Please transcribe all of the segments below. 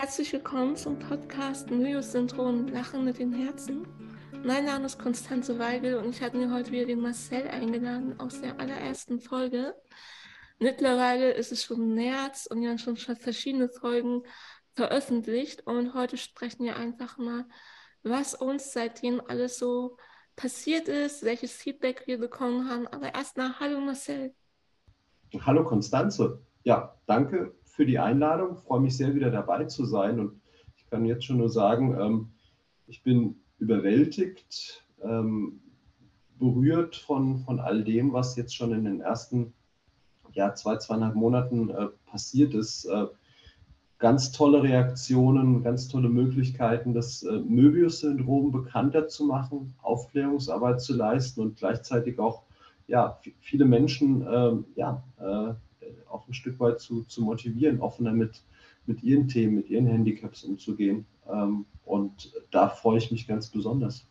Herzlich willkommen zum Podcast Myos-Syndrom Lachen mit den Herzen. Mein Name ist Konstanze Weigel und ich hatte mir heute wieder den Marcel eingeladen aus der allerersten Folge. Mittlerweile ist es schon März und wir haben schon verschiedene Folgen veröffentlicht und heute sprechen wir einfach mal, was uns seitdem alles so passiert ist, welches Feedback wir bekommen haben. Aber erstmal, hallo Marcel. Hallo Konstanze. Ja, danke für die Einladung. Ich freue mich sehr, wieder dabei zu sein. Und ich kann jetzt schon nur sagen, ähm, ich bin überwältigt, ähm, berührt von, von all dem, was jetzt schon in den ersten ja, zwei, zweieinhalb Monaten äh, passiert ist. Äh, ganz tolle Reaktionen, ganz tolle Möglichkeiten, das äh, Möbius-Syndrom bekannter zu machen, Aufklärungsarbeit zu leisten und gleichzeitig auch ja, viele Menschen ähm, ja, auch ein Stück weit zu, zu motivieren, offener mit, mit ihren Themen, mit ihren Handicaps umzugehen. Ähm, und da freue ich mich ganz besonders.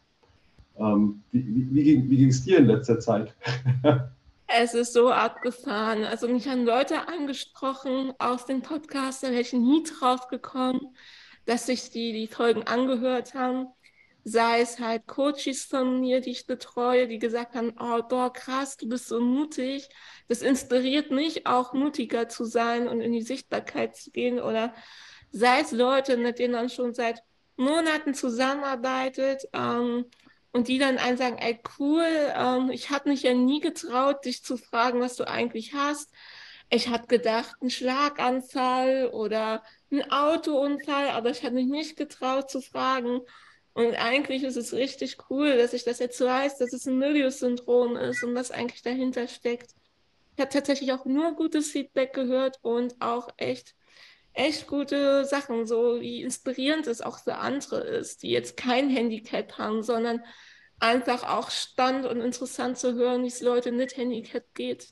Ähm, wie wie, wie ging es dir in letzter Zeit? Es ist so abgefahren. Also mich haben Leute angesprochen aus den Podcasts, da wäre ich nie drauf gekommen, dass sich die die Folgen angehört haben sei es halt Coaches von mir, die ich betreue, die gesagt haben, oh, boah, krass, du bist so mutig. Das inspiriert mich auch mutiger zu sein und in die Sichtbarkeit zu gehen. Oder sei es Leute, mit denen man schon seit Monaten zusammenarbeitet ähm, und die dann einen sagen, ey, cool, ähm, ich habe mich ja nie getraut, dich zu fragen, was du eigentlich hast. Ich habe gedacht, ein Schlaganfall oder ein Autounfall, aber ich habe mich nicht getraut zu fragen. Und eigentlich ist es richtig cool, dass ich das jetzt weiß, dass es ein Möbius-Syndrom ist und was eigentlich dahinter steckt. Ich habe tatsächlich auch nur gutes Feedback gehört und auch echt, echt gute Sachen, so wie inspirierend es auch für andere ist, die jetzt kein Handicap haben, sondern einfach auch spannend und interessant zu hören, wie es Leuten mit Handicap geht.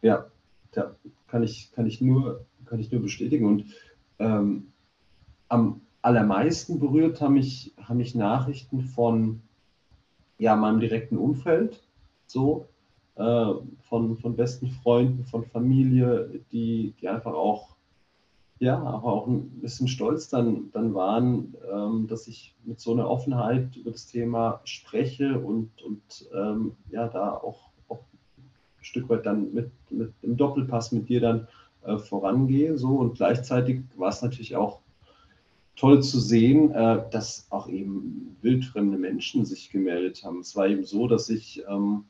Ja, ja kann, ich, kann, ich nur, kann ich nur bestätigen. Und ähm, am allermeisten berührt haben mich, haben mich Nachrichten von ja, meinem direkten Umfeld, so, äh, von, von besten Freunden, von Familie, die, die einfach auch, ja, auch ein bisschen stolz dann, dann waren, ähm, dass ich mit so einer Offenheit über das Thema spreche und, und ähm, ja, da auch, auch ein Stück weit dann mit, mit im Doppelpass mit dir dann äh, vorangehe. So. Und gleichzeitig war es natürlich auch toll zu sehen, äh, dass auch eben wildfremde Menschen sich gemeldet haben. Es war eben so, dass ich ähm,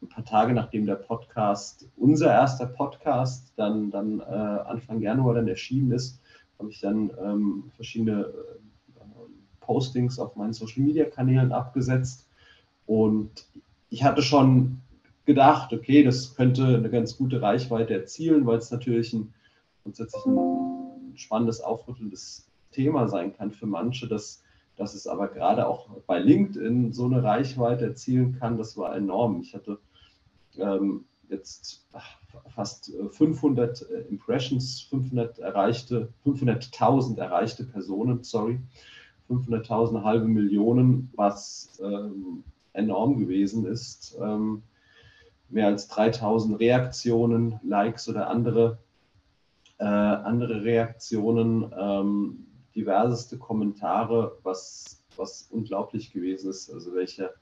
ein paar Tage nachdem der Podcast, unser erster Podcast, dann, dann äh, Anfang Januar dann erschienen ist, habe ich dann ähm, verschiedene äh, Postings auf meinen Social-Media-Kanälen abgesetzt. Und ich hatte schon gedacht, okay, das könnte eine ganz gute Reichweite erzielen, weil es natürlich ein grundsätzlich ein spannendes, aufrüttelndes Thema sein kann für manche, dass, dass es aber gerade auch bei LinkedIn so eine Reichweite erzielen kann, das war enorm. Ich hatte ähm, jetzt fast 500 äh, Impressions, 500 erreichte, 500.000 erreichte Personen, sorry, 500.000, halbe Millionen, was ähm, enorm gewesen ist. Ähm, mehr als 3000 Reaktionen, Likes oder andere äh, andere Reaktionen, ähm, diverseste Kommentare, was, was unglaublich gewesen ist. Also welche,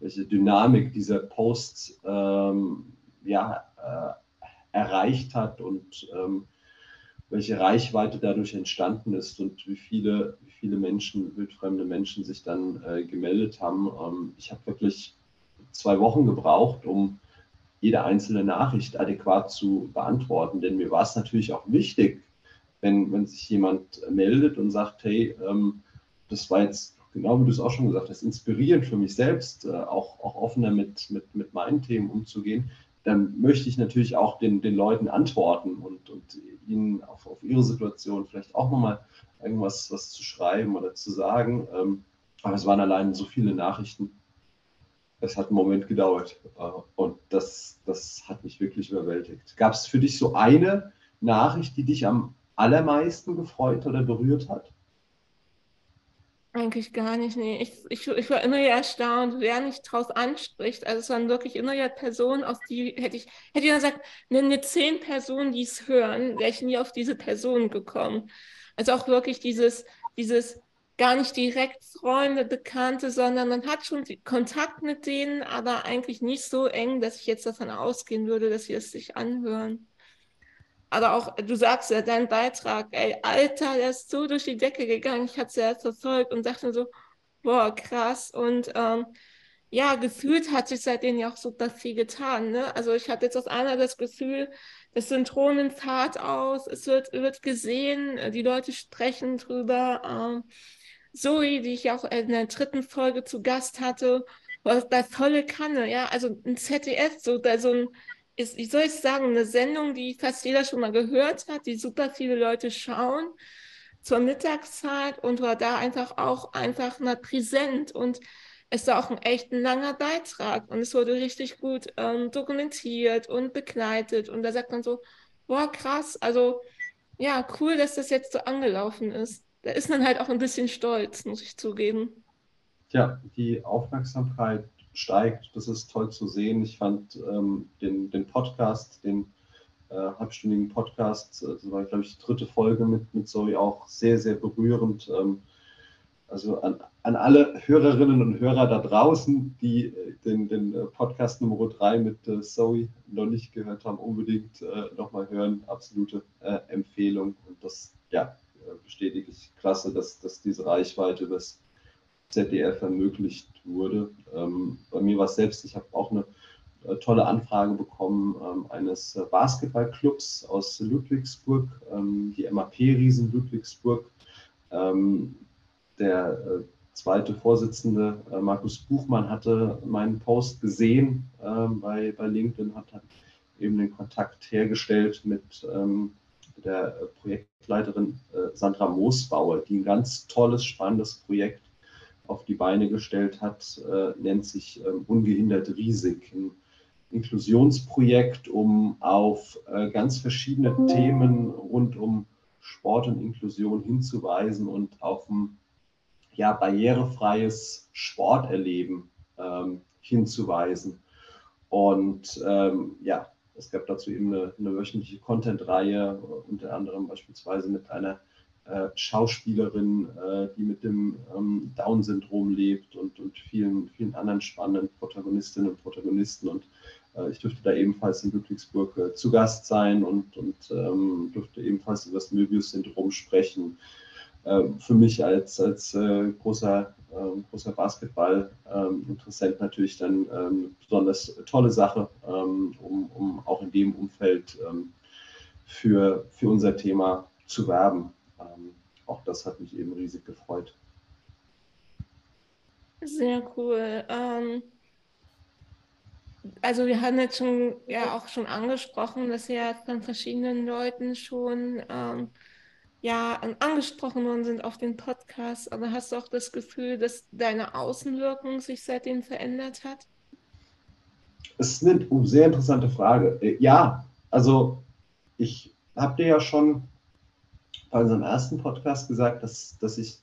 welche Dynamik dieser Post ähm, ja, äh, erreicht hat und ähm, welche Reichweite dadurch entstanden ist und wie viele, wie viele Menschen, wildfremde Menschen sich dann äh, gemeldet haben. Ähm, ich habe wirklich zwei Wochen gebraucht, um jede einzelne Nachricht adäquat zu beantworten. Denn mir war es natürlich auch wichtig, wenn, wenn sich jemand meldet und sagt, hey, ähm, das war jetzt, genau wie du es auch schon gesagt hast, inspirierend für mich selbst, äh, auch, auch offener mit, mit, mit meinen Themen umzugehen, dann möchte ich natürlich auch den, den Leuten antworten und, und ihnen auf, auf ihre Situation vielleicht auch nochmal irgendwas was zu schreiben oder zu sagen. Ähm, aber es waren allein so viele Nachrichten, es hat einen Moment gedauert äh, und das, das hat mich wirklich überwältigt. Gab es für dich so eine Nachricht, die dich am allermeisten gefreut oder berührt hat? Eigentlich gar nicht, nee. Ich, ich, ich war immer ja erstaunt, wer mich draus anspricht. Also es waren wirklich immer ja Personen, aus die hätte ich, hätte ich gesagt, nenne zehn Personen, die es hören, wäre ich nie auf diese Person gekommen. Also auch wirklich dieses, dieses gar nicht direkt Freunde, Bekannte, sondern man hat schon Kontakt mit denen, aber eigentlich nicht so eng, dass ich jetzt davon ausgehen würde, dass sie es sich anhören aber auch, du sagst ja, dein Beitrag, ey, Alter, der ist so durch die Decke gegangen. Ich hatte es ja verfolgt und dachte so, boah, krass. Und ähm, ja, gefühlt hat sich seitdem ja auch super viel getan. Ne? Also ich hatte jetzt aus einer das Gefühl, das Synchron nimmt hart aus, es wird, wird gesehen, die Leute sprechen drüber. Ähm, Zoe, die ich auch in der dritten Folge zu Gast hatte, war da volle Kanne, ja, also ein ZDF, so, da so ein ist, wie soll ich sagen, eine Sendung, die fast jeder schon mal gehört hat, die super viele Leute schauen zur Mittagszeit und war da einfach auch einfach mal präsent und es war auch ein echt langer Beitrag und es wurde richtig gut ähm, dokumentiert und begleitet und da sagt man so, boah, krass, also ja, cool, dass das jetzt so angelaufen ist. Da ist man halt auch ein bisschen stolz, muss ich zugeben. Ja, die Aufmerksamkeit steigt. Das ist toll zu sehen. Ich fand ähm, den, den Podcast, den äh, halbstündigen Podcast, äh, das war, glaube ich, die dritte Folge mit, mit Zoe auch sehr, sehr berührend. Ähm, also an, an alle Hörerinnen und Hörer da draußen, die äh, den, den äh, Podcast Nummer 3 mit äh, Zoe noch nicht gehört haben, unbedingt äh, nochmal hören. Absolute äh, Empfehlung. Und das ja, bestätige ich klasse, dass, dass diese Reichweite übers ZDF ermöglicht wurde. Ähm, bei mir war es selbst, ich habe auch eine äh, tolle Anfrage bekommen ähm, eines äh, Basketballclubs aus Ludwigsburg, ähm, die MAP-Riesen Ludwigsburg. Ähm, der äh, zweite Vorsitzende äh, Markus Buchmann hatte meinen Post gesehen ähm, bei, bei LinkedIn, hat dann eben den Kontakt hergestellt mit ähm, der äh, Projektleiterin Sandra Moosbauer, die ein ganz tolles, spannendes Projekt auf die Beine gestellt hat, äh, nennt sich äh, Ungehindert Riesig. Ein Inklusionsprojekt, um auf äh, ganz verschiedene Themen rund um Sport und Inklusion hinzuweisen und auf ein ja, barrierefreies Sporterleben ähm, hinzuweisen. Und ähm, ja, es gab dazu eben eine, eine wöchentliche Content-Reihe, unter anderem beispielsweise mit einer äh, Schauspielerin, äh, die mit dem ähm, Down-Syndrom lebt und, und vielen, vielen anderen spannenden Protagonistinnen und Protagonisten. Und äh, ich durfte da ebenfalls in Ludwigsburg äh, zu Gast sein und, und ähm, durfte ebenfalls über das Möbius-Syndrom sprechen. Ähm, für mich als, als äh, großer, ähm, großer Basketball-Interessent ähm, natürlich dann eine ähm, besonders tolle Sache, um, um auch in dem Umfeld für, für unser Thema zu werben ähm, auch das hat mich eben riesig gefreut. Sehr cool. Ähm, also wir haben jetzt schon ja auch schon angesprochen, dass ja von verschiedenen Leuten schon ähm, ja angesprochen worden sind auf den Podcast. Aber hast du auch das Gefühl, dass deine Außenwirkung sich seitdem verändert hat? Das ist eine sehr interessante Frage. Äh, ja, also ich habe dir ja schon bei unserem ersten Podcast gesagt, dass, dass, ich,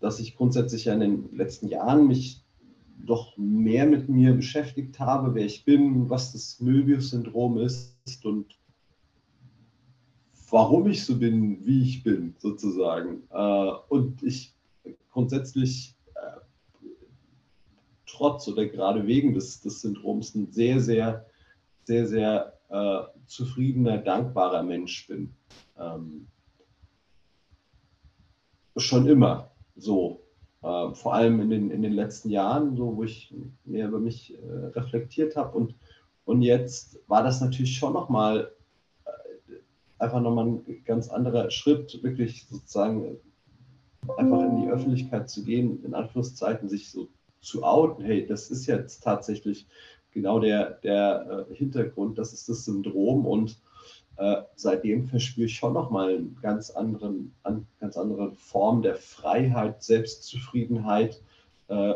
dass ich grundsätzlich ja in den letzten Jahren mich doch mehr mit mir beschäftigt habe, wer ich bin, was das Möbius-Syndrom ist und warum ich so bin, wie ich bin, sozusagen. Äh, und ich grundsätzlich äh, trotz oder gerade wegen des, des Syndroms ein sehr, sehr, sehr, sehr äh, zufriedener, dankbarer Mensch bin. Ähm, schon immer so. Äh, vor allem in den, in den letzten Jahren, so, wo ich mehr über mich äh, reflektiert habe. Und, und jetzt war das natürlich schon nochmal äh, einfach nochmal ein ganz anderer Schritt, wirklich sozusagen einfach in die Öffentlichkeit zu gehen, in Anführungszeichen sich so zu outen. Hey, das ist jetzt tatsächlich genau der, der äh, Hintergrund, das ist das Syndrom und äh, seitdem verspüre ich schon nochmal eine ganz, anderen, an, ganz andere Form der Freiheit, Selbstzufriedenheit, äh,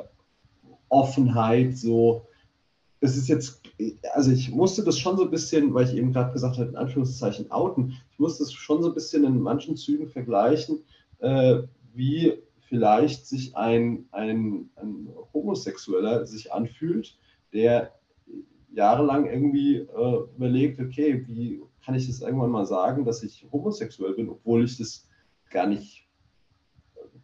Offenheit, so. Es ist jetzt, also ich musste das schon so ein bisschen, weil ich eben gerade gesagt habe, in Anführungszeichen outen, ich musste es schon so ein bisschen in manchen Zügen vergleichen, äh, wie vielleicht sich ein, ein, ein Homosexueller sich anfühlt, der jahrelang irgendwie äh, überlegt, okay, wie kann ich das irgendwann mal sagen, dass ich homosexuell bin, obwohl ich das gar nicht,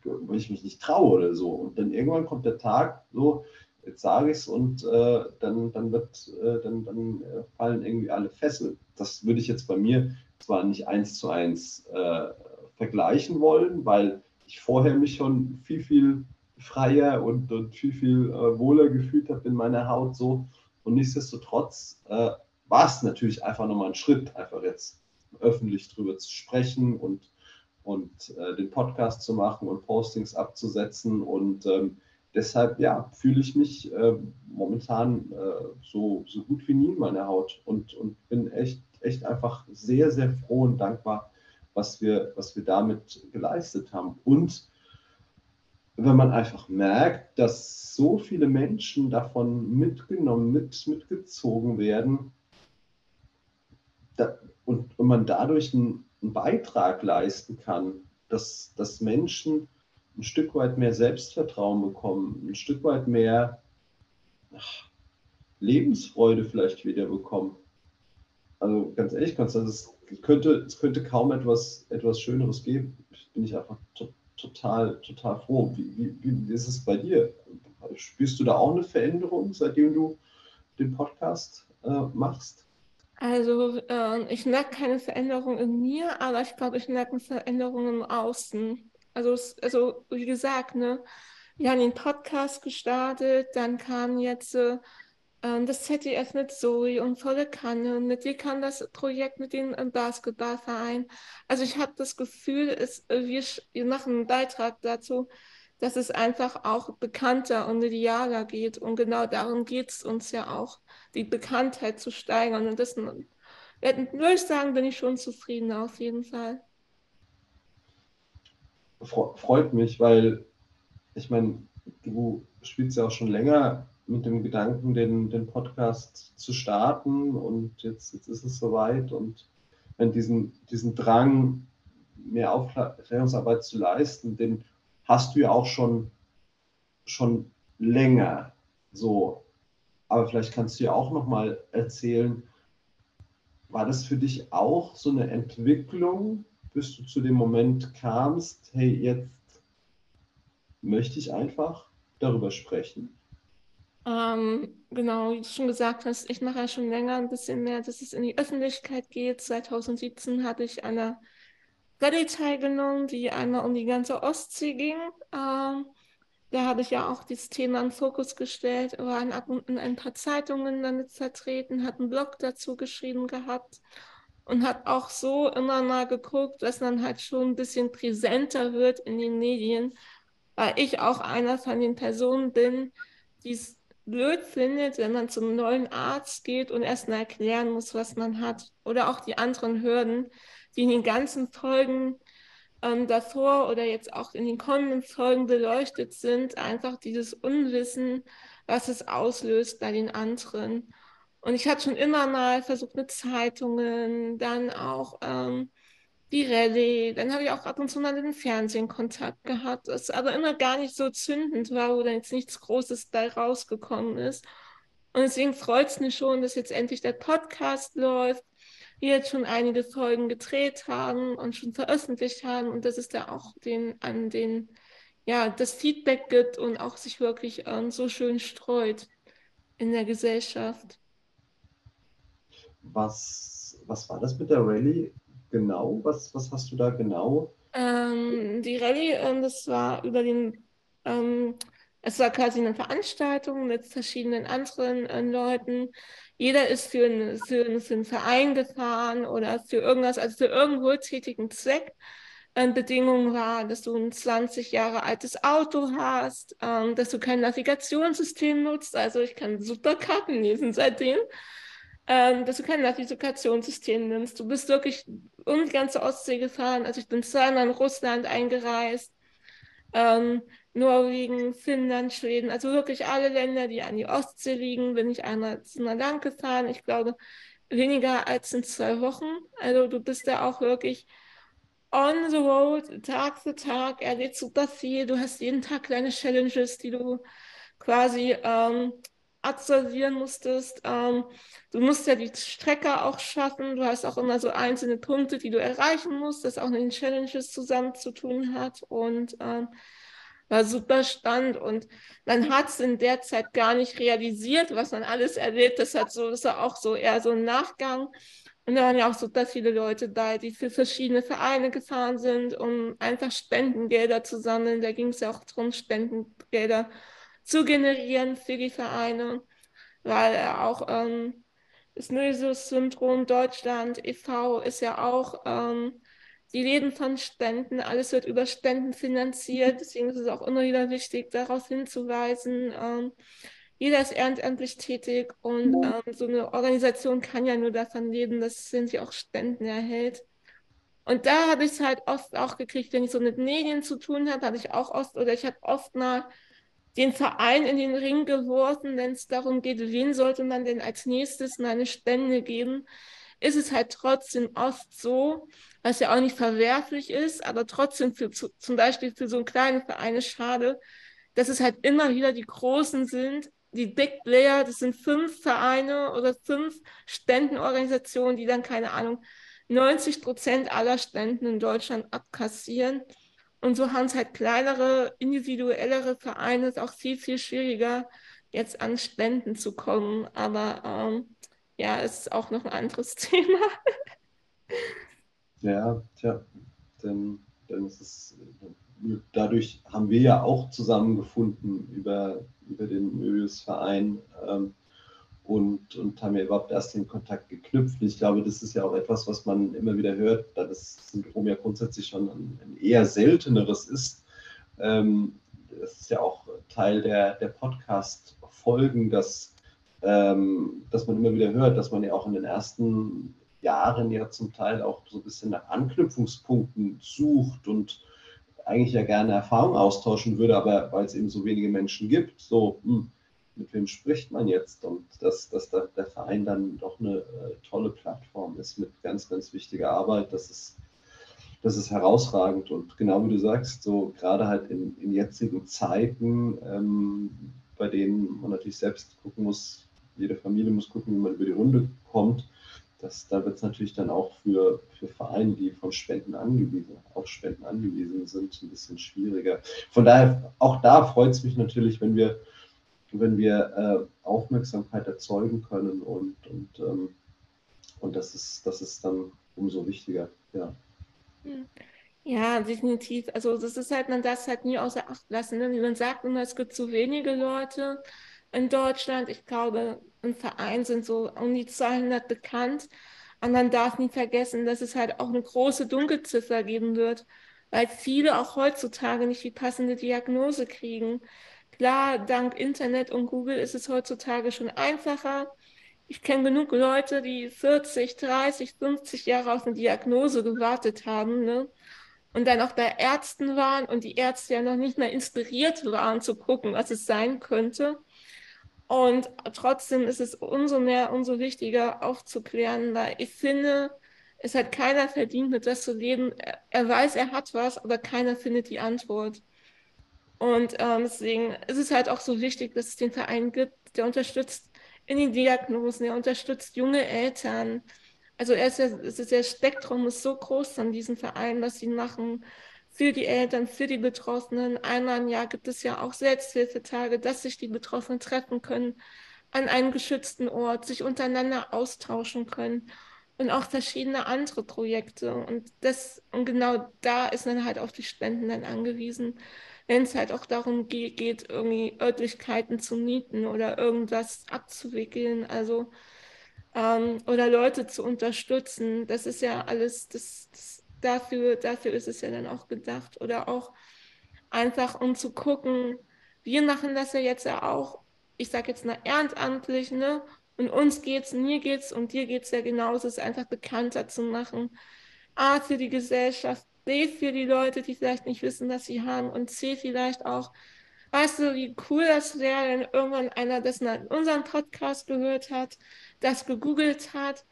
weil ich mich nicht traue oder so. Und dann irgendwann kommt der Tag, so, jetzt sage ich es und äh, dann, dann, wird, äh, dann, dann äh, fallen irgendwie alle Fesseln. Das würde ich jetzt bei mir zwar nicht eins zu eins äh, vergleichen wollen, weil ich vorher mich schon viel, viel freier und, und viel, viel äh, wohler gefühlt habe in meiner Haut so. Und nichtsdestotrotz äh, war es natürlich einfach nochmal ein Schritt, einfach jetzt öffentlich drüber zu sprechen und, und äh, den Podcast zu machen und Postings abzusetzen. Und ähm, deshalb, ja, fühle ich mich äh, momentan äh, so, so gut wie nie in meiner Haut und, und bin echt, echt einfach sehr, sehr froh und dankbar, was wir, was wir damit geleistet haben. Und wenn man einfach merkt, dass so viele Menschen davon mitgenommen, mit, mitgezogen werden da, und, und man dadurch einen, einen, Beitrag leisten kann, dass, dass Menschen ein Stück weit mehr Selbstvertrauen bekommen, ein Stück weit mehr ach, Lebensfreude vielleicht wieder bekommen. Also ganz ehrlich, Konstantin, es könnte, es könnte kaum etwas, etwas Schöneres geben. Bin ich einfach total, total froh. Wie, wie, wie ist es bei dir? Spürst du da auch eine Veränderung, seitdem du den Podcast äh, machst? Also äh, ich merke keine Veränderung in mir, aber ich glaube, ich merke eine Veränderung im Außen. Also, also wie gesagt, ne, wir haben den Podcast gestartet, dann kam jetzt äh, ähm, das ZDF mit Zoe und volle Kanne. Mit dir kam das Projekt mit dem äh, Basketballverein. Also ich habe das Gefühl, es, äh, wir, wir machen einen Beitrag dazu, dass es einfach auch bekannter und idealer geht. Und genau darum geht es uns ja auch, die Bekanntheit zu steigern. Und das würde ich sagen, bin ich schon zufrieden auf jeden Fall. Freut mich, weil ich meine, du spielst ja auch schon länger mit dem Gedanken, den, den Podcast zu starten und jetzt, jetzt ist es soweit und wenn diesen, diesen Drang, mehr Aufklärungsarbeit zu leisten, den hast du ja auch schon, schon länger so. Aber vielleicht kannst du ja auch nochmal erzählen, war das für dich auch so eine Entwicklung, bis du zu dem Moment kamst, hey, jetzt möchte ich einfach darüber sprechen? Ähm, genau, wie du schon gesagt hast, ich mache ja schon länger ein bisschen mehr, dass es in die Öffentlichkeit geht. 2017 hatte ich an einer Rallye teilgenommen, die einmal um die ganze Ostsee ging. Ähm, da habe ich ja auch dieses Thema in Fokus gestellt, war in, in ein paar Zeitungen damit vertreten, hat einen Blog dazu geschrieben gehabt und hat auch so immer mal geguckt, dass dann halt schon ein bisschen präsenter wird in den Medien, weil ich auch einer von den Personen bin, die es blöd findet, wenn man zum neuen Arzt geht und erstmal erklären muss, was man hat. Oder auch die anderen Hürden, die in den ganzen Folgen ähm, davor oder jetzt auch in den kommenden Folgen beleuchtet sind. Einfach dieses Unwissen, was es auslöst bei den anderen. Und ich hatte schon immer mal versucht mit Zeitungen, dann auch ähm, die Rallye. Dann habe ich auch ab und zu mal mit dem Fernsehen Kontakt gehabt, das aber immer gar nicht so zündend war oder jetzt nichts Großes da rausgekommen ist. Und deswegen freut es mich schon, dass jetzt endlich der Podcast läuft, wir jetzt schon einige Folgen gedreht haben und schon veröffentlicht haben und dass es da auch den, an den, ja, das Feedback gibt und auch sich wirklich ähm, so schön streut in der Gesellschaft. Was, was war das mit der Rallye? genau? Was, was hast du da genau? Ähm, die Rallye, ähm, das war über den, ähm, es war quasi eine Veranstaltung mit verschiedenen anderen äh, Leuten. Jeder ist für, eine, für, für einen Verein gefahren oder für irgendwas, also für irgendwo tätigen Zweck. Ähm, Bedingung war, dass du ein 20 Jahre altes Auto hast, ähm, dass du kein Navigationssystem nutzt. Also ich kann super Karten lesen seitdem ähm, dass du kein Navigationssystem nimmst. Du bist wirklich um die ganze Ostsee gefahren. Also ich bin zweimal in Russland eingereist, ähm, Norwegen, Finnland, Schweden, also wirklich alle Länder, die an die Ostsee liegen, bin ich einmal, einmal lang gefahren. Ich glaube, weniger als in zwei Wochen. Also du bist da auch wirklich on the road, Tag für Tag, erlebst super viel. Du hast jeden Tag kleine Challenges, die du quasi ähm, absolvieren musstest. Ähm, du musst ja die Strecke auch schaffen. Du hast auch immer so einzelne Punkte, die du erreichen musst, das auch mit den Challenges zusammen zu tun hat. Und ähm, war super spannend. Und man hat es in der Zeit gar nicht realisiert, was man alles erlebt. Das hat so, das auch so eher so ein Nachgang. Und da waren ja auch super viele Leute da, die für verschiedene Vereine gefahren sind, um einfach Spendengelder zu sammeln. Da ging es ja auch darum, Spendengelder zu generieren für die Vereine, weil auch ähm, das Nösus-Syndrom Deutschland e.V. ist ja auch, ähm, die leben von Spenden, alles wird über Spenden finanziert, deswegen ist es auch immer wieder wichtig, darauf hinzuweisen. Ähm, jeder ist ehrenamtlich tätig und ähm, so eine Organisation kann ja nur davon leben, dass sie auch Spenden erhält. Und da habe ich es halt oft auch gekriegt, wenn ich so mit Medien zu tun habe, habe ich auch oft, oder ich habe oft mal den Verein in den Ring geworfen, wenn es darum geht, wen sollte man denn als nächstes mal eine Spende geben, ist es halt trotzdem oft so, was ja auch nicht verwerflich ist, aber trotzdem für zum Beispiel für so einen kleinen Verein ist schade, dass es halt immer wieder die Großen sind, die Big Player, das sind fünf Vereine oder fünf Spendenorganisationen, die dann, keine Ahnung, 90 Prozent aller Spenden in Deutschland abkassieren. Und so haben es halt kleinere, individuellere Vereine es auch viel, viel schwieriger, jetzt an Spenden zu kommen. Aber ähm, ja, ist auch noch ein anderes Thema. ja, tja, denn, es ist, dadurch haben wir ja auch zusammengefunden über, über den Möbius-Verein. Ähm, und, und haben ja überhaupt erst den Kontakt geknüpft. Ich glaube, das ist ja auch etwas, was man immer wieder hört, da das Syndrom ja grundsätzlich schon ein, ein eher selteneres ist. Ähm, das ist ja auch Teil der, der Podcast-Folgen, dass, ähm, dass man immer wieder hört, dass man ja auch in den ersten Jahren ja zum Teil auch so ein bisschen nach Anknüpfungspunkten sucht und eigentlich ja gerne Erfahrung austauschen würde, aber weil es eben so wenige Menschen gibt, so, hm, mit wem spricht man jetzt? Und dass, dass da der Verein dann doch eine äh, tolle Plattform ist mit ganz, ganz wichtiger Arbeit, das ist, das ist herausragend. Und genau wie du sagst, so gerade halt in, in jetzigen Zeiten, ähm, bei denen man natürlich selbst gucken muss, jede Familie muss gucken, wie man über die Runde kommt, das, da wird es natürlich dann auch für, für Vereine, die von Spenden angewiesen, auf Spenden angewiesen sind, ein bisschen schwieriger. Von daher, auch da freut es mich natürlich, wenn wir wenn wir äh, Aufmerksamkeit erzeugen können und, und, ähm, und das, ist, das ist dann umso wichtiger. Ja. Hm. Ja, definitiv. Also das ist halt, man darf es halt nie außer Acht lassen. Ne? Wie man sagt immer, es gibt zu wenige Leute in Deutschland. Ich glaube, im Verein sind so um die 200 bekannt. Und man darf nie vergessen, dass es halt auch eine große Dunkelziffer geben wird, weil viele auch heutzutage nicht die passende Diagnose kriegen. Klar, dank Internet und Google ist es heutzutage schon einfacher. Ich kenne genug Leute, die 40, 30, 50 Jahre auf eine Diagnose gewartet haben ne? und dann auch bei Ärzten waren und die Ärzte ja noch nicht mehr inspiriert waren zu gucken, was es sein könnte. Und trotzdem ist es umso mehr, umso wichtiger aufzuklären, weil ich finde, es hat keiner verdient, mit das zu leben. Er weiß, er hat was, aber keiner findet die Antwort. Und ähm, deswegen ist es halt auch so wichtig, dass es den Verein gibt, der unterstützt in den Diagnosen, der unterstützt junge Eltern. Also er ist ja, ist, der Spektrum ist so groß an diesem Verein, was sie machen für die Eltern, für die Betroffenen. Einmal im Jahr gibt es ja auch Selbsthilfetage, dass sich die Betroffenen treffen können an einem geschützten Ort, sich untereinander austauschen können und auch verschiedene andere Projekte. Und das, und genau da ist man halt auf die Spenden dann angewiesen wenn es halt auch darum geht, geht, irgendwie Örtlichkeiten zu mieten oder irgendwas abzuwickeln, also ähm, oder Leute zu unterstützen. Das ist ja alles, das, das, dafür, dafür ist es ja dann auch gedacht. Oder auch einfach, um zu gucken, wir machen das ja jetzt ja auch, ich sage jetzt mal ehrenamtlich, ne? Und uns geht's, mir geht's und dir geht's ja genauso, es einfach bekannter zu machen. A, für die Gesellschaft, B für die Leute, die vielleicht nicht wissen, dass sie haben und C vielleicht auch, weißt du, wie cool das wäre, wenn irgendwann einer das in unserem Podcast gehört hat, das gegoogelt hat,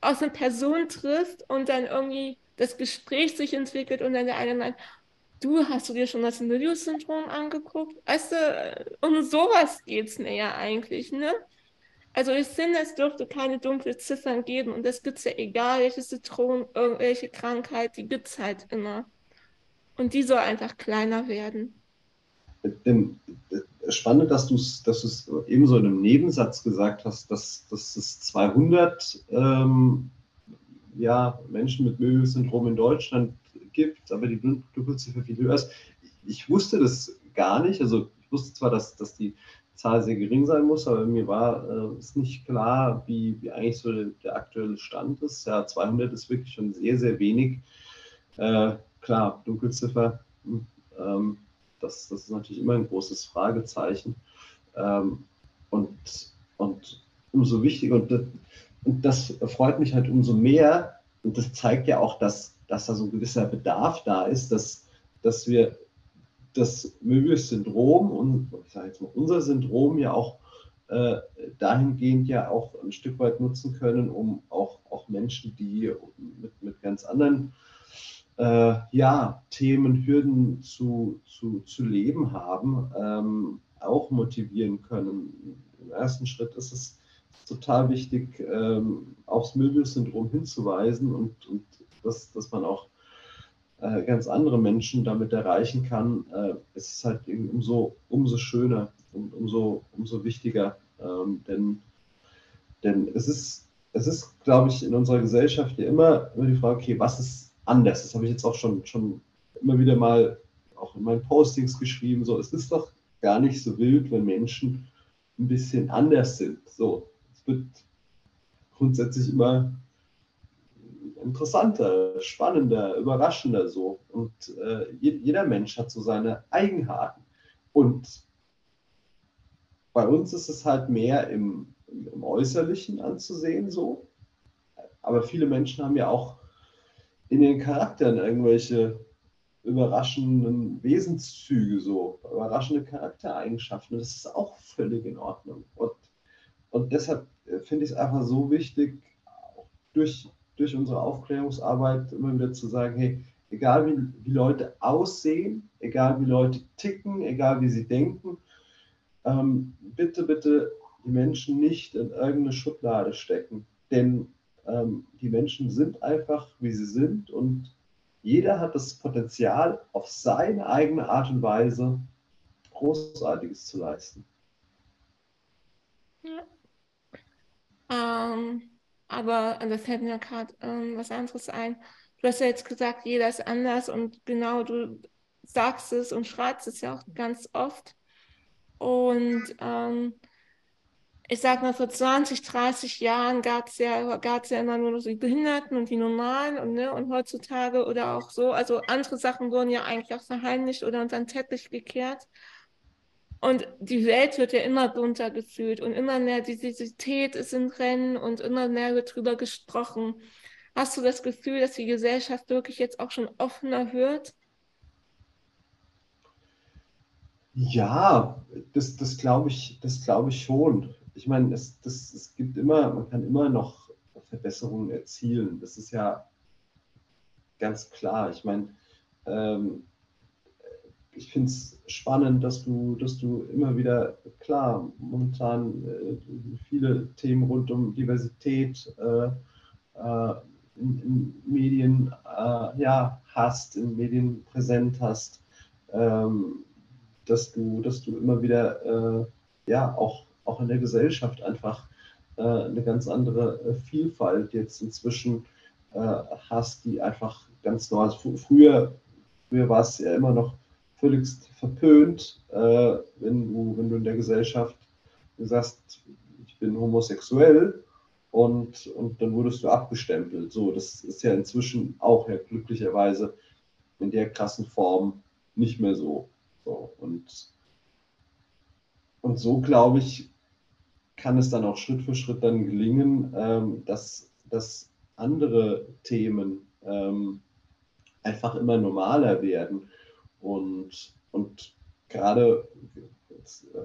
aus einer Person trifft und dann irgendwie das Gespräch sich entwickelt und dann der eine meint, du hast du dir schon das Milieu-Syndrom angeguckt? Weißt du, um sowas geht es mir ja eigentlich, ne? Also ich finde, es dürfte keine dunklen Ziffern geben und das gibt es ja egal, welches Syndrom, irgendwelche Krankheit, die gibt es halt immer. Und die soll einfach kleiner werden. Äh, spannend, dass du es dass eben so in einem Nebensatz gesagt hast, dass, dass es 200 ähm, ja, Menschen mit Möbius-Syndrom in Deutschland gibt, aber die Dunkelziffer viel höher ist. Ich wusste das gar nicht. Also ich wusste zwar, dass, dass die Zahl sehr gering sein muss, aber mir war äh, ist nicht klar, wie, wie eigentlich so der, der, aktuelle Stand ist. Ja, 200 ist wirklich schon sehr, sehr wenig. Äh, klar, Dunkelziffer, ähm, das, das ist natürlich immer ein großes Fragezeichen. Ähm, und, und umso wichtiger, und und das freut mich halt umso mehr, und das zeigt ja auch, dass, dass da so ein gewisser Bedarf da ist, dass, dass wir das Möbius-Syndrom und ich sage jetzt mal unser Syndrom ja auch äh, dahingehend ja auch ein Stück weit nutzen können, um auch, auch Menschen, die mit, mit ganz anderen äh, ja, Themen, Hürden zu, zu, zu leben haben, ähm, auch motivieren können. Im ersten Schritt ist es total wichtig, ähm, aufs Möbius-Syndrom hinzuweisen und, und dass, dass man auch äh, ganz andere Menschen damit erreichen kann, äh, es ist halt umso, umso schöner und umso, umso wichtiger. Ähm, denn, denn es ist, es ist, glaube ich, in unserer Gesellschaft ja immer, immer die Frage, okay, was ist anders? Das habe ich jetzt auch schon, schon immer wieder mal auch in meinen Postings geschrieben. So, es ist doch gar nicht so wild, wenn Menschen ein bisschen anders sind. So, wird grundsätzlich immer interessanter, spannender, überraschender so. Und äh, jeder Mensch hat so seine Eigenheiten. Und bei uns ist es halt mehr im, im Äußerlichen anzusehen so. Aber viele Menschen haben ja auch in den Charakteren irgendwelche überraschenden Wesenszüge, so überraschende Charaktereigenschaften. Und das ist auch völlig in Ordnung. Und, und deshalb äh, finde ich es einfach so wichtig, durch durch unsere Aufklärungsarbeit immer wieder zu sagen, hey, egal wie, wie Leute aussehen, egal wie Leute ticken, egal wie sie denken, ähm, bitte, bitte die Menschen nicht in irgendeine Schublade stecken. Denn ähm, die Menschen sind einfach, wie sie sind und jeder hat das Potenzial, auf seine eigene Art und Weise Großartiges zu leisten. Ja. Ähm, aber das fällt mir gerade ähm, was anderes ein. Du hast ja jetzt gesagt, jeder ist anders und genau, du sagst es und schreibst es ja auch ganz oft. Und ähm, ich sag mal, vor 20, 30 Jahren gab es ja, ja immer nur die Behinderten und die Normalen und, ne, und heutzutage oder auch so, also andere Sachen wurden ja eigentlich auch verheimlicht oder unter den Teppich gekehrt. Und die Welt wird ja immer bunter gefühlt und immer mehr Diversität ist im Rennen und immer mehr wird drüber gesprochen. Hast du das Gefühl, dass die Gesellschaft wirklich jetzt auch schon offener wird? Ja, das, das glaube ich, das ich schon. Ich meine, es, das, es gibt immer, man kann immer noch Verbesserungen erzielen. Das ist ja ganz klar. Ich meine, ähm, ich finde es spannend, dass du, dass du immer wieder, klar, momentan äh, viele Themen rund um Diversität äh, äh, in, in, Medien äh, ja, hast, in Medien präsent hast, ähm, dass, du, dass du immer wieder äh, ja, auch, auch in der Gesellschaft einfach äh, eine ganz andere Vielfalt jetzt inzwischen hast, die einfach ganz neu ist. Früher, früher war es ja immer noch völligst verpönt, äh, wenn, du, wenn du in der Gesellschaft sagst, ich bin homosexuell und, und dann wurdest du abgestempelt. So, das ist ja inzwischen auch ja glücklicherweise in der krassen Form nicht mehr so. so und, und so, glaube ich, kann es dann auch Schritt für Schritt dann gelingen, ähm, dass, dass andere Themen ähm, einfach immer normaler werden. Und, und gerade, jetzt, äh,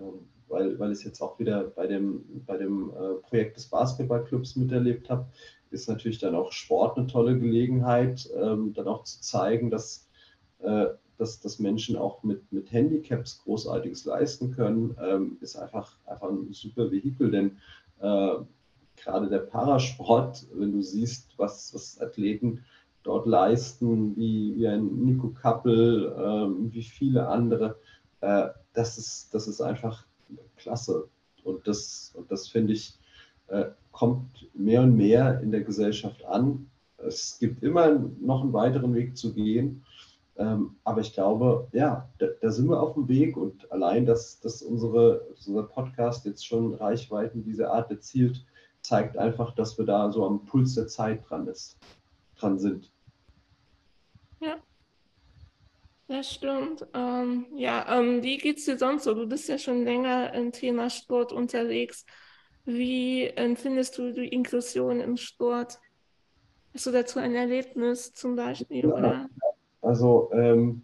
weil, weil ich es jetzt auch wieder bei dem, bei dem äh, Projekt des Basketballclubs miterlebt habe, ist natürlich dann auch Sport eine tolle Gelegenheit, ähm, dann auch zu zeigen, dass, äh, dass, dass Menschen auch mit, mit Handicaps Großartiges leisten können, ähm, ist einfach, einfach ein super Vehikel, denn äh, gerade der Parasport, wenn du siehst, was, was Athleten dort leisten, wie, wie ein Nico Kappel, äh, wie viele andere, äh, das, ist, das ist einfach klasse. Und das, und das finde ich, äh, kommt mehr und mehr in der Gesellschaft an. Es gibt immer noch einen weiteren Weg zu gehen. Ähm, aber ich glaube, ja, da, da, sind wir auf dem Weg und allein, dass, dass unsere, unser Podcast jetzt schon Reichweiten dieser Art erzielt, zeigt einfach, dass wir da so am Puls der Zeit dran, ist, dran sind. Ja, das stimmt. Ähm, ja, ähm, wie geht es dir sonst so? Du bist ja schon länger im Thema Sport unterwegs. Wie empfindest du die Inklusion im Sport? Hast du dazu ein Erlebnis zum Beispiel? Ja, oder? Also, ähm,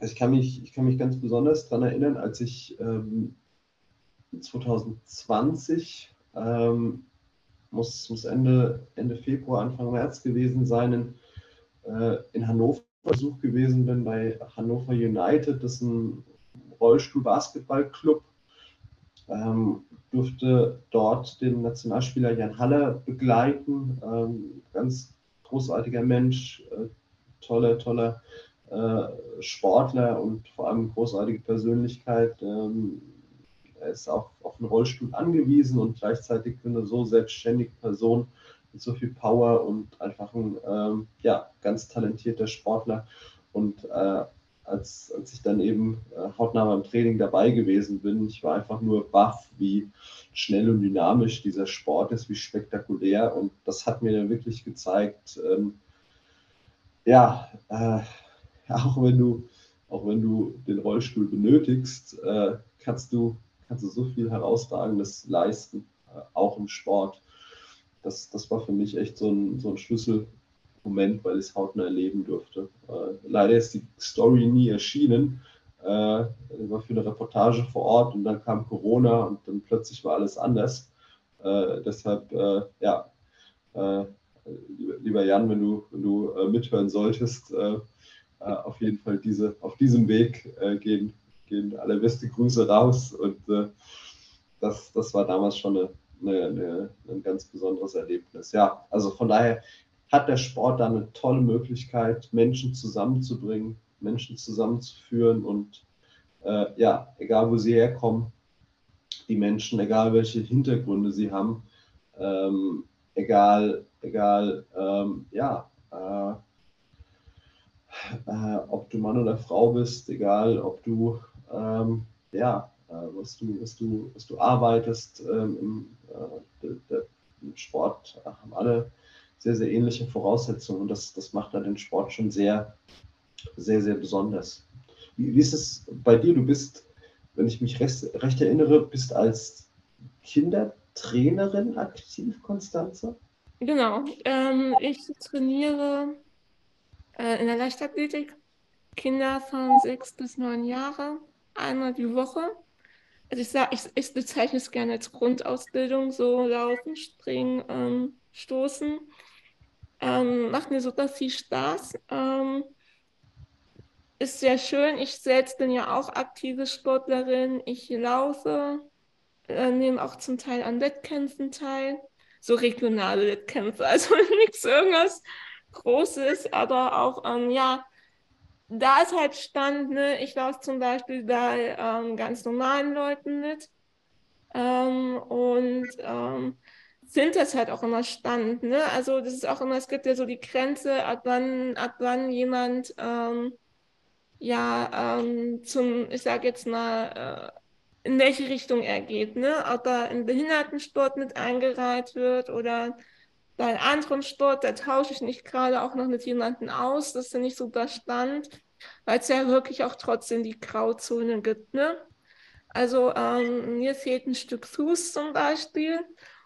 ich, kann mich, ich kann mich ganz besonders daran erinnern, als ich ähm, 2020, ähm, muss, muss Ende, Ende Februar, Anfang März gewesen sein, in, äh, in Hannover Besuch gewesen bin bei Hannover United, das ist ein Rollstuhl-Basketball-Club ähm, durfte dort den Nationalspieler Jan Haller begleiten. Ähm, ganz großartiger Mensch, äh, toller, toller äh, Sportler und vor allem großartige Persönlichkeit. Ähm, er ist auch auf einen Rollstuhl angewiesen und gleichzeitig eine so selbstständige Person mit so viel Power und einfach ein ähm, ja, ganz talentierter Sportler. Und äh, als, als ich dann eben äh, hautnah beim Training dabei gewesen bin. Ich war einfach nur baff, wie schnell und dynamisch dieser Sport ist, wie spektakulär. Und das hat mir dann wirklich gezeigt, ähm, ja, äh, auch wenn du auch wenn du den Rollstuhl benötigst, äh, kannst, du, kannst du so viel Herausragendes leisten, äh, auch im Sport. Das, das war für mich echt so ein, so ein Schlüssel, Moment, weil ich es hautnah erleben durfte. Äh, leider ist die Story nie erschienen. Äh, war für eine Reportage vor Ort und dann kam Corona und dann plötzlich war alles anders. Äh, deshalb, äh, ja, äh, lieber Jan, wenn du, wenn du äh, mithören solltest, auf jeden Fall diese, auf diesem Weg gehen, gehen allerbeste Grüße raus. Und das, das war damals schon eine, eine, eine, ein ganz besonderes Erlebnis. Ja, also von daher, hat der Sport da eine tolle Möglichkeit, Menschen zusammenzubringen, Menschen zusammenzuführen und äh, ja, egal wo sie herkommen, die Menschen, egal welche Hintergründe sie haben, ähm, egal, egal, ähm, ja, äh, äh, ob du Mann oder Frau bist, egal, ob du, ähm, ja, äh, was du, was du, was du arbeitest, ähm, im, äh, der, im Sport haben alle sehr, sehr ähnliche Voraussetzungen und das, das macht dann den Sport schon sehr, sehr, sehr besonders. Wie, wie ist es bei dir? Du bist, wenn ich mich recht, recht erinnere, bist als Kindertrainerin aktiv, Konstanze? Genau. Ähm, ich trainiere äh, in der Leichtathletik Kinder von sechs bis neun Jahre einmal die Woche. Also ich sage, ich, ich bezeichne es gerne als Grundausbildung, so laufen, springen, ähm, stoßen. Ähm, macht mir super viel Spaß. Ähm, ist sehr schön. Ich selbst bin ja auch aktive Sportlerin. Ich laufe, äh, nehme auch zum Teil an Wettkämpfen teil. So regionale Wettkämpfe, also nichts irgendwas Großes, aber auch, ähm, ja, da ist halt Stand, ne? ich laufe zum Beispiel bei ähm, ganz normalen Leuten mit. Ähm, und ähm, sind das halt auch immer spannend. Ne? Also das ist auch immer, es gibt ja so die Grenze, ab wann, ab wann jemand ähm, ja ähm, zum, ich sage jetzt mal, äh, in welche Richtung er geht. Ne? Ob er in Behindertensport mit eingereiht wird oder bei einem anderen Sport, da tausche ich nicht gerade auch noch mit jemandem aus. Das ist ja nicht super spannend, weil es ja wirklich auch trotzdem die Grauzone gibt. Ne? Also ähm, mir fehlt ein Stück Fuß zum Beispiel.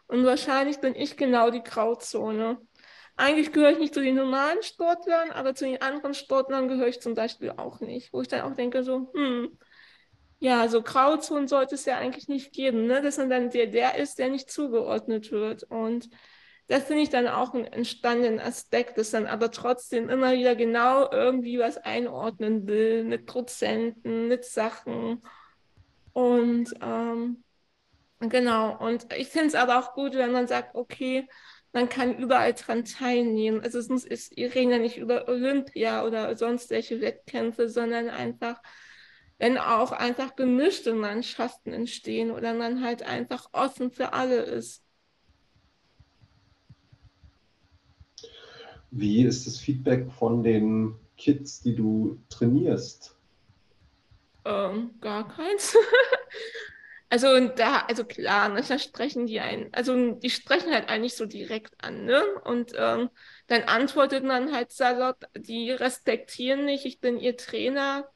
Und wahrscheinlich bin ich genau die Grauzone. Eigentlich gehöre ich nicht zu den normalen Sportlern, aber zu den anderen Sportlern gehöre ich zum Beispiel auch nicht. Wo ich dann auch denke, so, hm, ja, so Grauzonen sollte es ja eigentlich nicht geben, ne? dass man dann der, der ist, der nicht zugeordnet wird. Und das finde ich dann auch einen entstandenen Aspekt, dass dann aber trotzdem immer wieder genau irgendwie was einordnen will mit Prozenten, mit Sachen. Und ähm, genau, und ich finde es aber auch gut, wenn man sagt, okay, man kann überall dran teilnehmen. Also es ist, wir ja nicht über Olympia oder sonst welche Wettkämpfe, sondern einfach, wenn auch einfach gemischte Mannschaften entstehen oder man halt einfach offen für alle ist. Wie ist das Feedback von den Kids, die du trainierst? Ähm, gar keins. also da, also klar, ne, da sprechen die ein, also die sprechen halt eigentlich so direkt an, ne? Und ähm, dann antwortet man halt salopp, die respektieren mich, ich bin ihr Trainer.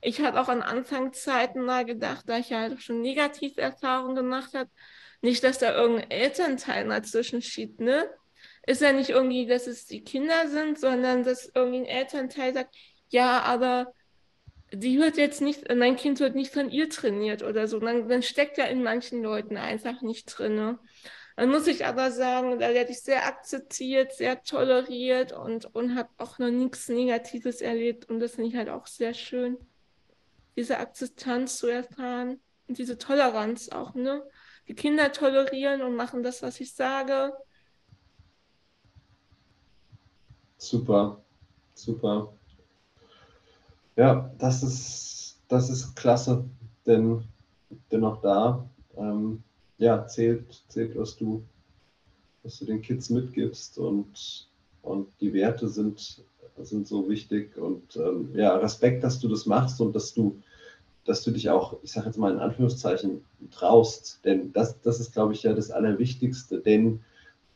Ich habe auch an Anfangszeiten mal gedacht, da ich halt schon negative Erfahrungen gemacht habe, nicht, dass da irgendein Elternteil dazwischen schiebt, ne? Ist ja nicht irgendwie, dass es die Kinder sind, sondern dass irgendwie ein Elternteil sagt, ja, aber die wird jetzt nicht, mein Kind wird nicht von ihr trainiert oder so. Dann, dann steckt ja in manchen Leuten einfach nicht drin. Dann muss ich aber sagen, da werde ich sehr akzeptiert, sehr toleriert und, und habe auch noch nichts Negatives erlebt. Und das finde ich halt auch sehr schön, diese Akzeptanz zu erfahren und diese Toleranz auch. Ne? Die Kinder tolerieren und machen das, was ich sage. Super, super. Ja, das ist, das ist klasse, denn, denn auch da. Ähm, ja, zählt, zählt, was du, was du den Kids mitgibst und, und die Werte sind, sind so wichtig und ähm, ja, Respekt, dass du das machst und dass du, dass du dich auch, ich sage jetzt mal in Anführungszeichen, traust, denn das, das ist, glaube ich, ja das Allerwichtigste, denn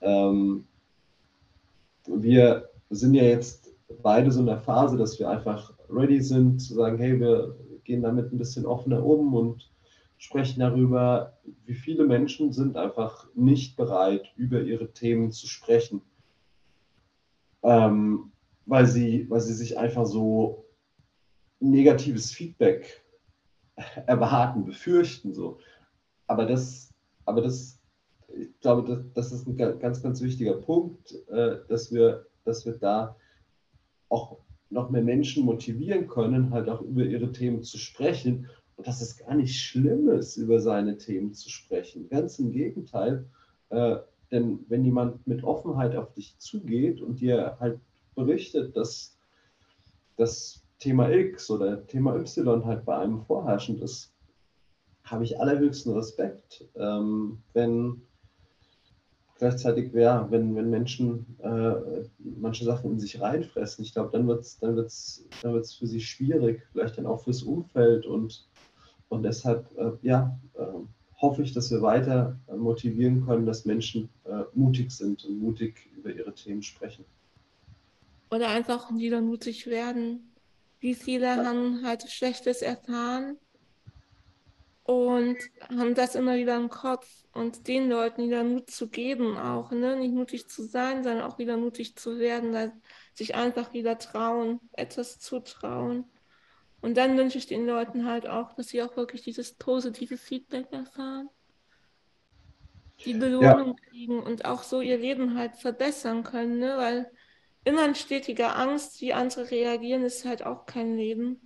ähm, wir sind ja jetzt beide so in der Phase, dass wir einfach ready sind, zu sagen, hey, wir gehen damit ein bisschen offener um und sprechen darüber, wie viele Menschen sind einfach nicht bereit, über ihre Themen zu sprechen, ähm, weil, sie, weil sie sich einfach so negatives Feedback erwarten, befürchten so. Aber das, aber das, ich glaube, das, das ist ein ganz, ganz wichtiger Punkt, äh, dass wir dass wir da auch noch mehr Menschen motivieren können, halt auch über ihre Themen zu sprechen und dass es gar nicht schlimm ist, über seine Themen zu sprechen. Ganz im Gegenteil, äh, denn wenn jemand mit Offenheit auf dich zugeht und dir halt berichtet, dass das Thema X oder Thema Y halt bei einem vorherrschend ist, habe ich allerhöchsten Respekt. Ähm, wenn gleichzeitig, ja, wenn, wenn Menschen äh, manche Sachen in sich reinfressen, ich glaube, dann wird es dann wird's, dann wird's für sie schwierig, vielleicht dann auch fürs Umfeld und, und deshalb, äh, ja, äh, hoffe ich, dass wir weiter motivieren können, dass Menschen äh, mutig sind und mutig über ihre Themen sprechen. Oder einfach wieder mutig werden. Wie viele haben halt Schlechtes erfahren und haben das immer wieder im Kopf und den Leuten wieder Mut zu geben auch, ne? nicht mutig zu sein, sondern auch wieder mutig zu werden, sich einfach wieder trauen, etwas zutrauen. Und dann wünsche ich den Leuten halt auch, dass sie auch wirklich dieses positive Feedback erfahren, die Belohnung ja. kriegen und auch so ihr Leben halt verbessern können, ne? weil immer in stetiger Angst, wie andere reagieren, ist halt auch kein Leben.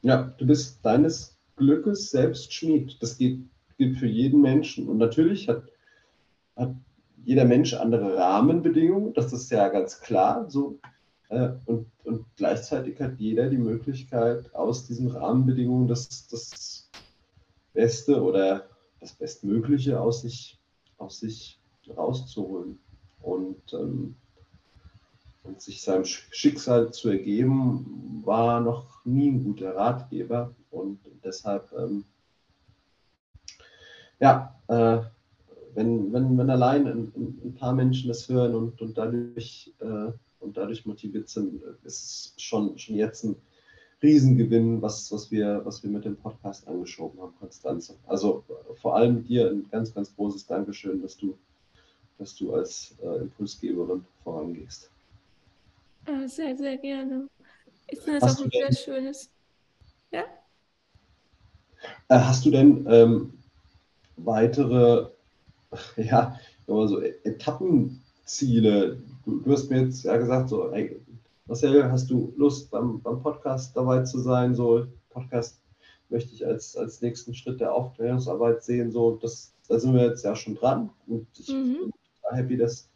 Ja, du bist deines Glückes selbst Schmied. Das geht, gilt für jeden Menschen. Und natürlich hat, hat jeder Mensch andere Rahmenbedingungen, das ist ja ganz klar so. Äh, und, und gleichzeitig hat jeder die Möglichkeit, aus diesen Rahmenbedingungen das, das Beste oder das Bestmögliche aus sich, aus sich rauszuholen. Und, ähm, und sich seinem Schicksal zu ergeben, war noch nie ein guter Ratgeber. Und deshalb, ähm, ja, äh, wenn, wenn, wenn allein ein, ein, paar Menschen das hören und, und, dadurch, äh, und dadurch motiviert sind, ist es schon, schon jetzt ein Riesengewinn, was, was, wir, was wir mit dem Podcast angeschoben haben, Konstanze. Also vor allem dir ein ganz, ganz großes Dankeschön, dass du, dass du als äh, Impulsgeberin vorangehst. Sehr, sehr gerne. Ich finde es auch ein sehr schönes. Ja? Äh, hast du denn ähm, weitere, ja, so Etappenziele. Du, du, hast mir jetzt ja gesagt, so, ey, Marcel, hast du Lust, beim, beim Podcast dabei zu sein? So, Podcast möchte ich als, als nächsten Schritt der Aufklärungsarbeit sehen. So, das, da sind wir jetzt ja schon dran und ich mhm. bin happy, dass,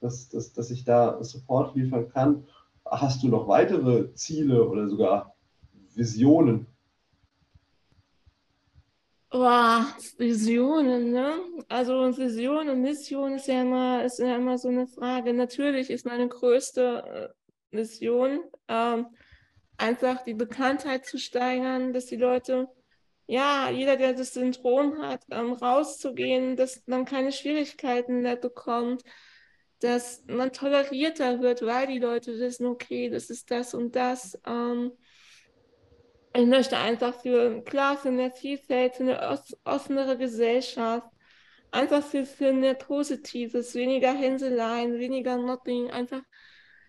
dass, dass, dass ich da Support liefern kann. Hast du noch weitere Ziele oder sogar Visionen? Boah, Visionen, ne? Also Vision und Mission ist ja immer, ist ja immer so eine Frage. Natürlich ist meine größte äh, Mission, ähm, einfach die Bekanntheit zu steigern, dass die Leute, ja, jeder, der das Syndrom hat, ähm, rauszugehen, dass man keine Schwierigkeiten mehr bekommt, dass man tolerierter wird, weil die Leute wissen, okay, das ist das und das. Ähm, ich möchte einfach für, klar, für mehr Vielfalt, für eine offenere Gesellschaft, einfach für, für mehr Positives, weniger Hänseleien, weniger Mobbing, einfach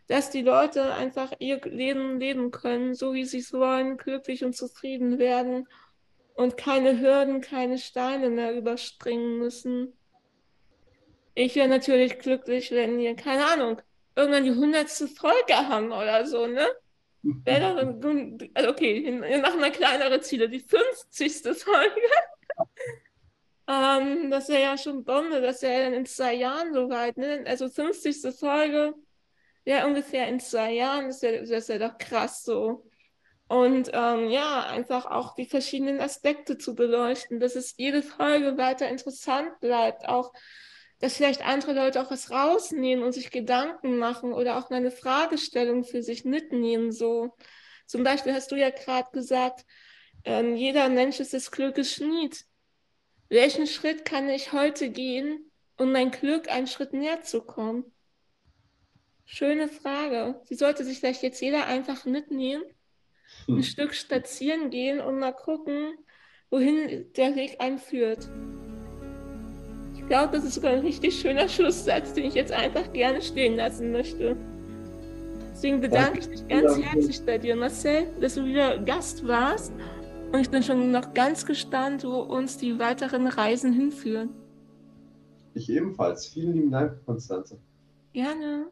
dass die Leute einfach ihr Leben leben können, so wie sie es wollen, glücklich und zufrieden werden und keine Hürden, keine Steine mehr überspringen müssen. Ich wäre natürlich glücklich, wenn wir, keine Ahnung, irgendwann die hundertste Folge haben oder so, ne? Wäre doch, also okay, wir machen mal kleinere Ziele, die 50. Folge. ähm, das wäre ja schon Bombe, das wäre ja dann in zwei Jahren soweit, ne? Also 50. Folge, ja, ungefähr in zwei Jahren, das wäre das wär doch krass so. Und ähm, ja, einfach auch die verschiedenen Aspekte zu beleuchten, dass es jede Folge weiter interessant bleibt, auch dass vielleicht andere Leute auch was rausnehmen und sich Gedanken machen oder auch eine Fragestellung für sich mitnehmen. So zum Beispiel hast du ja gerade gesagt, ähm, jeder Mensch ist des Glückes Schmied. Welchen Schritt kann ich heute gehen, um mein Glück einen Schritt näher zu kommen? Schöne Frage. Sie sollte sich vielleicht jetzt jeder einfach mitnehmen, hm. ein Stück spazieren gehen und mal gucken, wohin der Weg einführt. Ich glaube, das ist sogar ein richtig schöner Schlusssatz, den ich jetzt einfach gerne stehen lassen möchte. Deswegen bedanke ich mich ganz herzlich bei dir, Marcel, dass du wieder Gast warst. Und ich bin schon noch ganz gespannt, wo uns die weiteren Reisen hinführen. Ich ebenfalls. Vielen lieben Dank, Konstanze. Gerne.